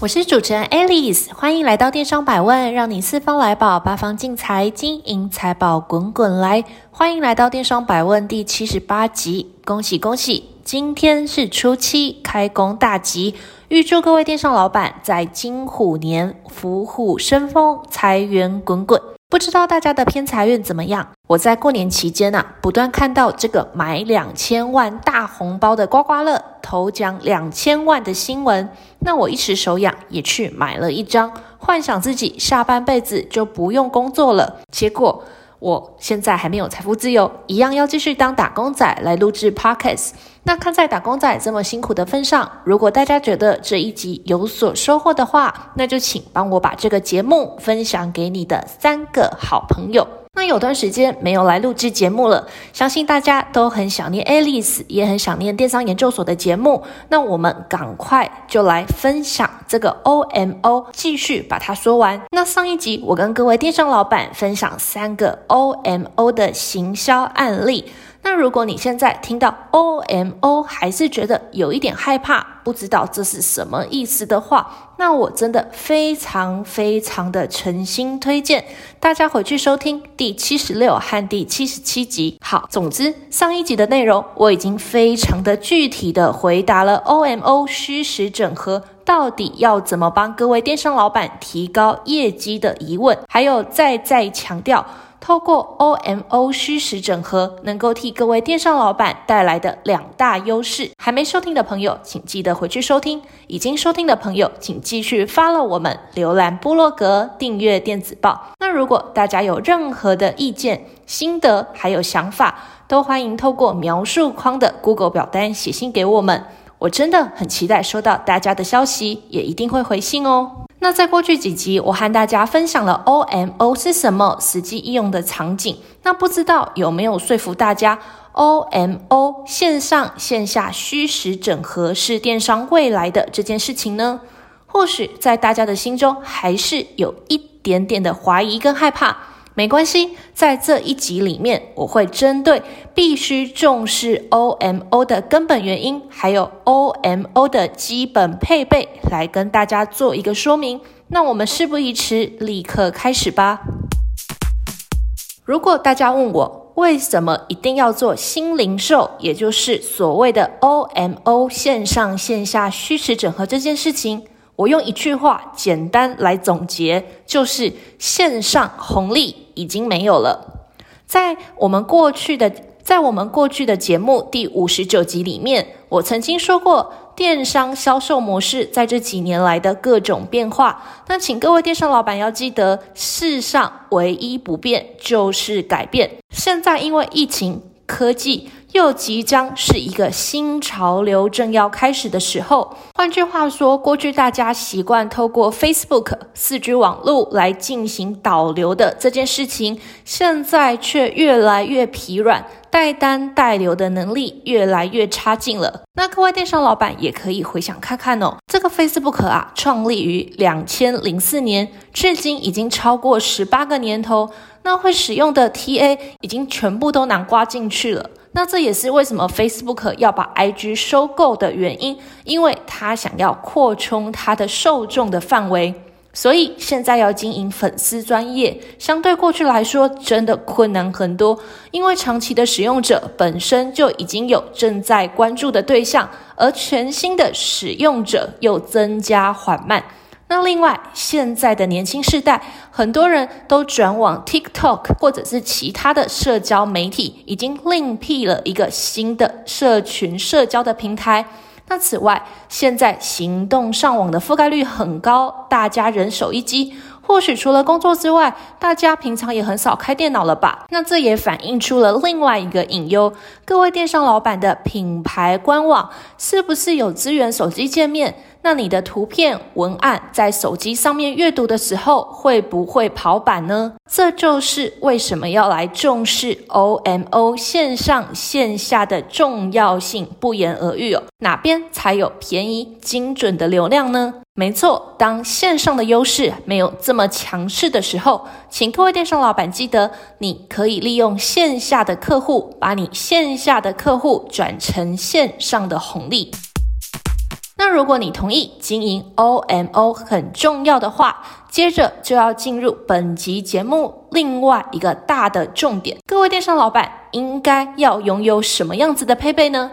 我是主持人 Alice，欢迎来到电商百问，让你四方来宝，八方进财，金银财宝滚滚来。欢迎来到电商百问第七十八集，恭喜恭喜！今天是初七，开工大吉，预祝各位电商老板在金虎年福虎生风，财源滚滚。不知道大家的偏财运怎么样？我在过年期间啊，不断看到这个买两千万大红包的刮刮乐，头奖两千万的新闻，那我一时手痒，也去买了一张，幻想自己下半辈子就不用工作了。结果我现在还没有财富自由，一样要继续当打工仔来录制 Podcast。那看在打工仔这么辛苦的份上，如果大家觉得这一集有所收获的话，那就请帮我把这个节目分享给你的三个好朋友。那有段时间没有来录制节目了，相信大家都很想念 Alice，也很想念电商研究所的节目。那我们赶快就来分享这个 OMO，继续把它说完。那上一集我跟各位电商老板分享三个 OMO 的行销案例。那如果你现在听到 OMO 还是觉得有一点害怕，不知道这是什么意思的话，那我真的非常非常的诚心推荐大家回去收听第七十六和第七十七集。好，总之上一集的内容我已经非常的具体的回答了 OMO 虚实整合到底要怎么帮各位电商老板提高业绩的疑问，还有再再强调。透过 OMO 虚实整合，能够替各位电商老板带来的两大优势。还没收听的朋友，请记得回去收听；已经收听的朋友，请继续 follow 我们，浏览部落格，订阅电子报。那如果大家有任何的意见、心得，还有想法，都欢迎透过描述框的 Google 表单写信给我们。我真的很期待收到大家的消息，也一定会回信哦。那在过去几集，我和大家分享了 OMO 是什么，实际应用的场景。那不知道有没有说服大家，OMO 线上线下虚实整合是电商未来的这件事情呢？或许在大家的心中还是有一点点的怀疑跟害怕。没关系，在这一集里面，我会针对必须重视 OMO 的根本原因，还有 OMO 的基本配备，来跟大家做一个说明。那我们事不宜迟，立刻开始吧。如果大家问我为什么一定要做新零售，也就是所谓的 OMO 线上线下虚实整合这件事情，我用一句话简单来总结，就是线上红利已经没有了。在我们过去的，在我们过去的节目第五十九集里面，我曾经说过电商销售模式在这几年来的各种变化。那请各位电商老板要记得，世上唯一不变就是改变。现在因为疫情、科技。又即将是一个新潮流正要开始的时候。换句话说，过去大家习惯透过 Facebook 四 G 网络来进行导流的这件事情，现在却越来越疲软，带单带流的能力越来越差劲了。那各位电商老板也可以回想看看哦，这个 Facebook 啊，创立于两千零四年，至今已经超过十八个年头。那会使用的 TA 已经全部都囊括进去了。那这也是为什么 Facebook 要把 IG 收购的原因，因为他想要扩充它的受众的范围。所以现在要经营粉丝专业，相对过去来说真的困难很多，因为长期的使用者本身就已经有正在关注的对象，而全新的使用者又增加缓慢。那另外，现在的年轻世代，很多人都转往 TikTok 或者是其他的社交媒体，已经另辟了一个新的社群社交的平台。那此外，现在行动上网的覆盖率很高，大家人手一机。或许除了工作之外，大家平常也很少开电脑了吧？那这也反映出了另外一个隐忧：各位电商老板的品牌官网是不是有支援手机界面？那你的图片文案在手机上面阅读的时候会不会跑版呢？这就是为什么要来重视 OMO 线上线下的重要性，不言而喻哦。哪边才有便宜精准的流量呢？没错，当线上的优势没有这么强势的时候，请各位电商老板记得，你可以利用线下的客户，把你线下的客户转成线上的红利。那如果你同意经营 OMO 很重要的话，接着就要进入本集节目另外一个大的重点。各位电商老板应该要拥有什么样子的配备呢？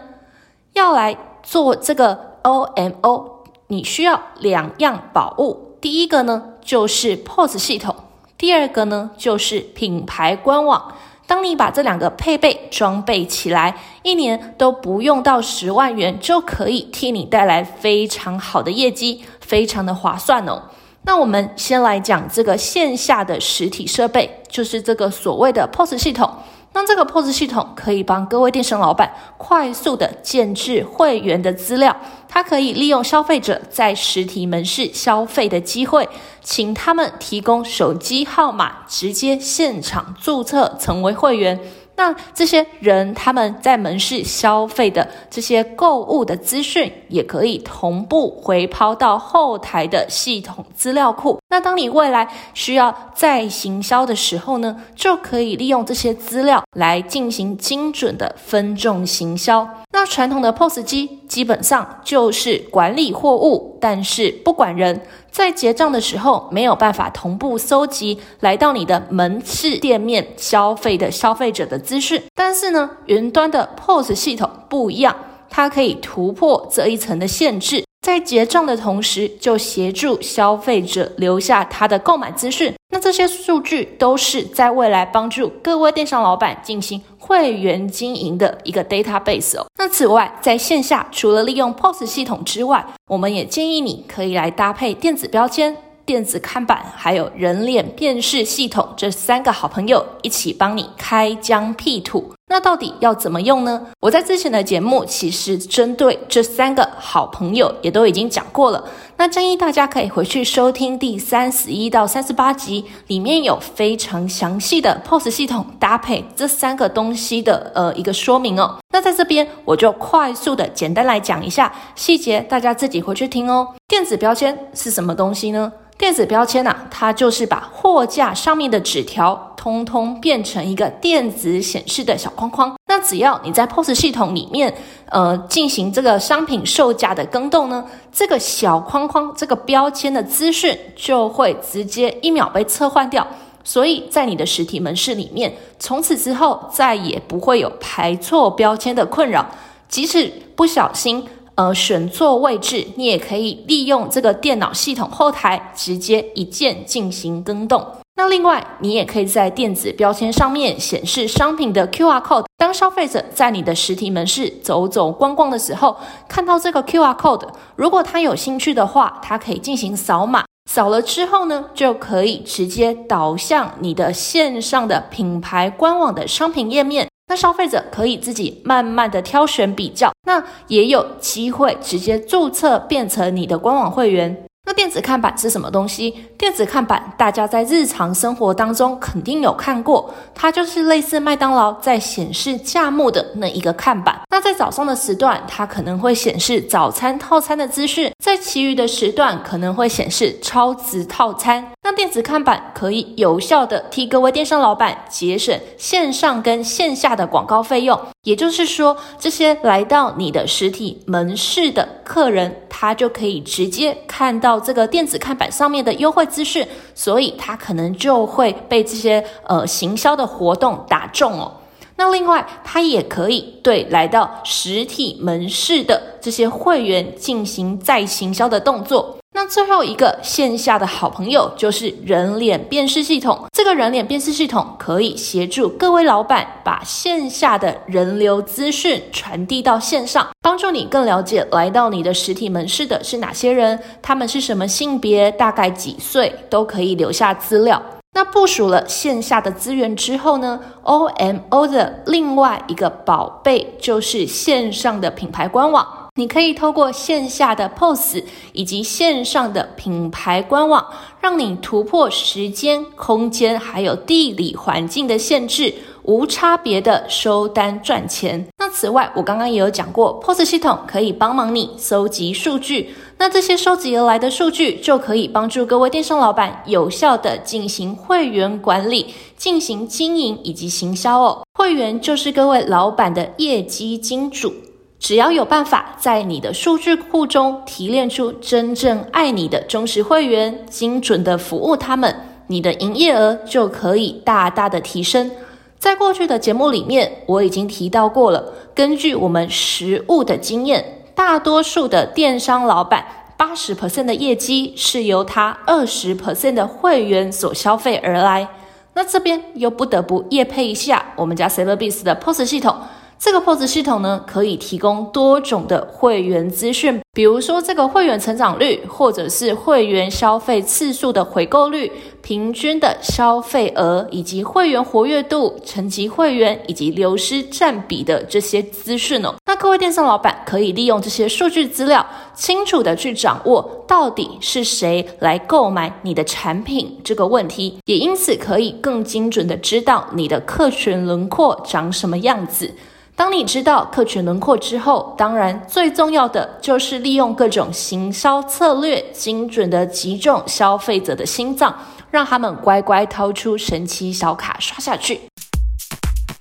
要来做这个 OMO，你需要两样宝物。第一个呢，就是 POS 系统；第二个呢，就是品牌官网。当你把这两个配备装备起来，一年都不用到十万元，就可以替你带来非常好的业绩，非常的划算哦。那我们先来讲这个线下的实体设备，就是这个所谓的 POS 系统。那这个 POS 系统可以帮各位电商老板快速的建置会员的资料，它可以利用消费者在实体门市消费的机会，请他们提供手机号码，直接现场注册成为会员。那这些人他们在门市消费的这些购物的资讯，也可以同步回抛到后台的系统资料库。那当你未来需要再行销的时候呢，就可以利用这些资料来进行精准的分众行销。那传统的 POS 机基本上就是管理货物，但是不管人。在结账的时候没有办法同步搜集来到你的门市店面消费的消费者的资讯，但是呢，云端的 POS 系统不一样，它可以突破这一层的限制。在结账的同时，就协助消费者留下他的购买资讯。那这些数据都是在未来帮助各位电商老板进行会员经营的一个 database 哦。那此外，在线下除了利用 POS 系统之外，我们也建议你可以来搭配电子标签。电子看板还有人脸辨识系统，这三个好朋友一起帮你开疆辟土。那到底要怎么用呢？我在之前的节目其实针对这三个好朋友也都已经讲过了。那建议大家可以回去收听第三十一到三十八集，里面有非常详细的 POS 系统搭配这三个东西的呃一个说明哦。那在这边我就快速的简单来讲一下细节，大家自己回去听哦。电子标签是什么东西呢？电子标签啊，它就是把货架上面的纸条通通变成一个电子显示的小框框。那只要你在 POS 系统里面，呃，进行这个商品售价的更动呢，这个小框框这个标签的资讯就会直接一秒被撤换掉。所以在你的实体门市里面，从此之后再也不会有排错标签的困扰。即使不小心，呃，选错位置，你也可以利用这个电脑系统后台直接一键进行更动。那另外，你也可以在电子标签上面显示商品的 QR code。当消费者在你的实体门市走走逛逛的时候，看到这个 QR code，如果他有兴趣的话，他可以进行扫码。扫了之后呢，就可以直接导向你的线上的品牌官网的商品页面。那消费者可以自己慢慢的挑选比较，那也有机会直接注册变成你的官网会员。那电子看板是什么东西？电子看板大家在日常生活当中肯定有看过，它就是类似麦当劳在显示价目的那一个看板。那在早上的时段，它可能会显示早餐套餐的资讯；在其余的时段，可能会显示超值套餐。让电子看板可以有效的替各位电商老板节省线上跟线下的广告费用。也就是说，这些来到你的实体门市的客人，他就可以直接看到这个电子看板上面的优惠资讯，所以他可能就会被这些呃行销的活动打中哦。那另外，他也可以对来到实体门市的这些会员进行再行销的动作。那最后一个线下的好朋友就是人脸辨识系统。这个人脸辨识系统可以协助各位老板把线下的人流资讯传递到线上，帮助你更了解来到你的实体门市的是哪些人，他们是什么性别，大概几岁，都可以留下资料。那部署了线下的资源之后呢，OMO 的另外一个宝贝就是线上的品牌官网。你可以透过线下的 POS 以及线上的品牌官网，让你突破时间、空间还有地理环境的限制，无差别的收单赚钱。那此外，我刚刚也有讲过，POS 系统可以帮忙你搜集数据。那这些收集而来的数据，就可以帮助各位电商老板有效地进行会员管理、进行经营以及行销哦。会员就是各位老板的业绩金主。只要有办法在你的数据库中提炼出真正爱你的忠实会员，精准的服务他们，你的营业额就可以大大的提升。在过去的节目里面，我已经提到过了。根据我们实务的经验，大多数的电商老板，八十 percent 的业绩是由他二十 percent 的会员所消费而来。那这边又不得不业配一下我们家 Cyberbiz 的 POS 系统。这个 POS 系统呢，可以提供多种的会员资讯，比如说这个会员成长率，或者是会员消费次数的回购率、平均的消费额，以及会员活跃度、层级会员以及流失占比的这些资讯哦。那各位电商老板可以利用这些数据资料，清楚地去掌握到底是谁来购买你的产品这个问题，也因此可以更精准地知道你的客群轮廓长什么样子。当你知道客群轮廓之后，当然最重要的就是利用各种行销策略，精准地击中消费者的心脏，让他们乖乖掏出神奇小卡刷下去。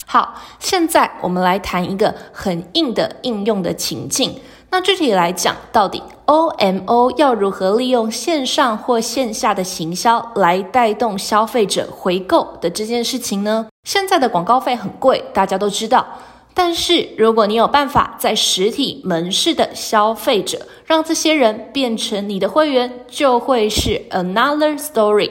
好，现在我们来谈一个很硬的应用的情境。那具体来讲，到底 OMO 要如何利用线上或线下的行销来带动消费者回购的这件事情呢？现在的广告费很贵，大家都知道。但是，如果你有办法在实体门市的消费者，让这些人变成你的会员，就会是 another story。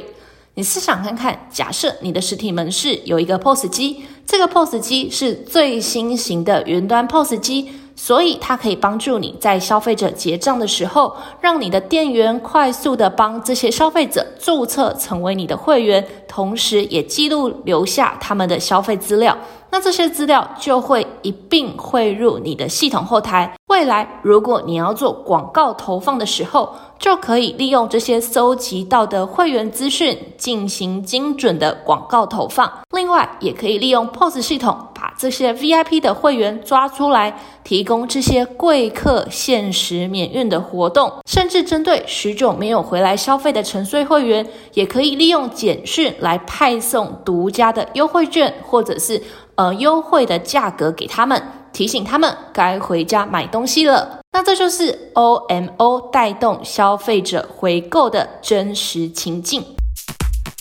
你试想看看，假设你的实体门市有一个 POS 机，这个 POS 机是最新型的云端 POS 机。所以它可以帮助你在消费者结账的时候，让你的店员快速的帮这些消费者注册成为你的会员，同时也记录留下他们的消费资料。那这些资料就会一并汇入你的系统后台。未来如果你要做广告投放的时候，就可以利用这些搜集到的会员资讯进行精准的广告投放。另外，也可以利用 POS 系统把这些 VIP 的会员抓出来，提供这些贵客限时免运的活动。甚至针对许久没有回来消费的沉睡会员，也可以利用简讯来派送独家的优惠券，或者是呃优惠的价格给他们，提醒他们该回家买东西了。那这就是 OMO 带动消费者回购的真实情境。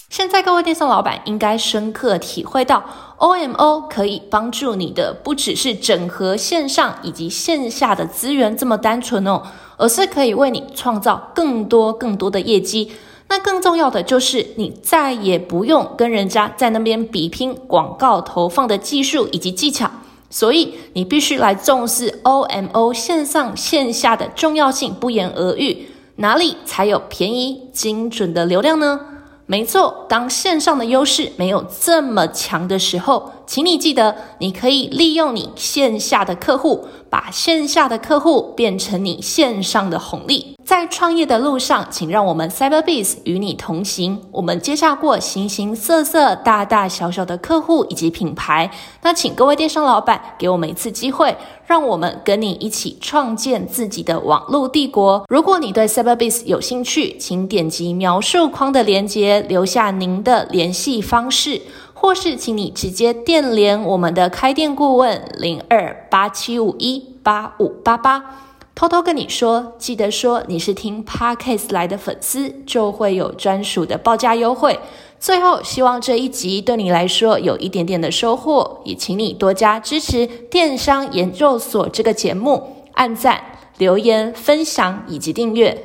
现在各位电商老板应该深刻体会到，OMO 可以帮助你的不只是整合线上以及线下的资源这么单纯哦，而是可以为你创造更多更多的业绩。那更重要的就是，你再也不用跟人家在那边比拼广告投放的技术以及技巧。所以你必须来重视 OMO 线上线下的重要性，不言而喻。哪里才有便宜精准的流量呢？没错，当线上的优势没有这么强的时候，请你记得，你可以利用你线下的客户，把线下的客户变成你线上的红利。在创业的路上，请让我们 Cyberbiz 与你同行。我们接洽过形形色色、大大小小的客户以及品牌。那请各位电商老板给我们一次机会，让我们跟你一起创建自己的网络帝国。如果你对 Cyberbiz 有兴趣，请点击描述框的链接，留下您的联系方式，或是请你直接电联我们的开店顾问零二八七五一八五八八。偷偷跟你说，记得说你是听 Podcast 来的粉丝，就会有专属的报价优惠。最后，希望这一集对你来说有一点点的收获，也请你多加支持电商研究所这个节目，按赞、留言、分享以及订阅。